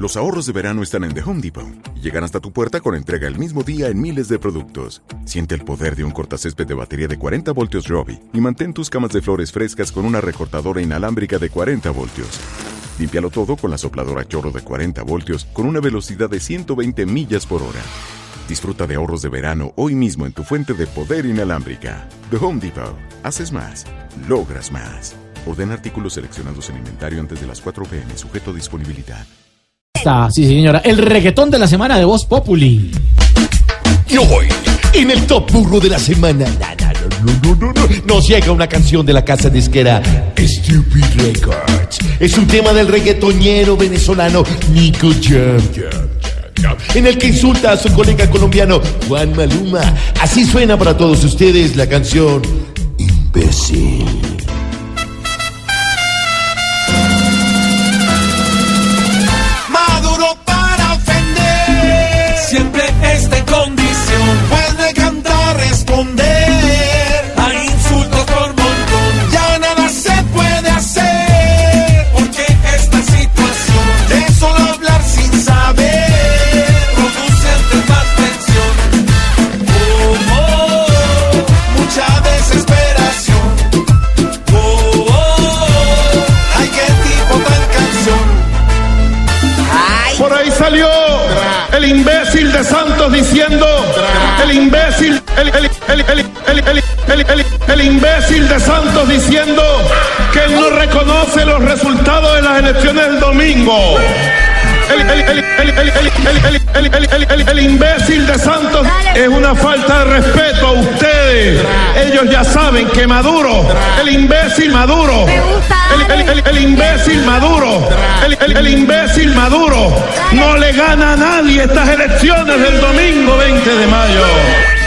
Los ahorros de verano están en The Home Depot y llegan hasta tu puerta con entrega el mismo día en miles de productos. Siente el poder de un cortacésped de batería de 40 voltios Robbie y mantén tus camas de flores frescas con una recortadora inalámbrica de 40 voltios. Límpialo todo con la sopladora chorro de 40 voltios con una velocidad de 120 millas por hora. Disfruta de ahorros de verano hoy mismo en tu fuente de poder inalámbrica. The Home Depot. Haces más, logras más. Orden artículos seleccionados en inventario antes de las 4 pm, sujeto a disponibilidad. Está, sí señora, el reggaetón de la semana de Voz Populi. Y hoy, en el top burro de la semana, no, no, no, no, no, nos llega una canción de la casa disquera Stupid Records. Es un tema del reggaetonero venezolano Nico Jam, en el que insulta a su colega colombiano Juan Maluma. Así suena para todos ustedes la canción Imbécil. salió el imbécil de Santos diciendo, el imbécil, el, el, el, imbécil de Santos diciendo que no reconoce los resultados de las elecciones del domingo el, imbécil de Santos es una falta de respeto a ustedes. Ellos ya saben que Maduro, el imbécil Maduro, el, imbécil Maduro, el, imbécil Maduro, no le gana a nadie estas elecciones del domingo 20 de mayo.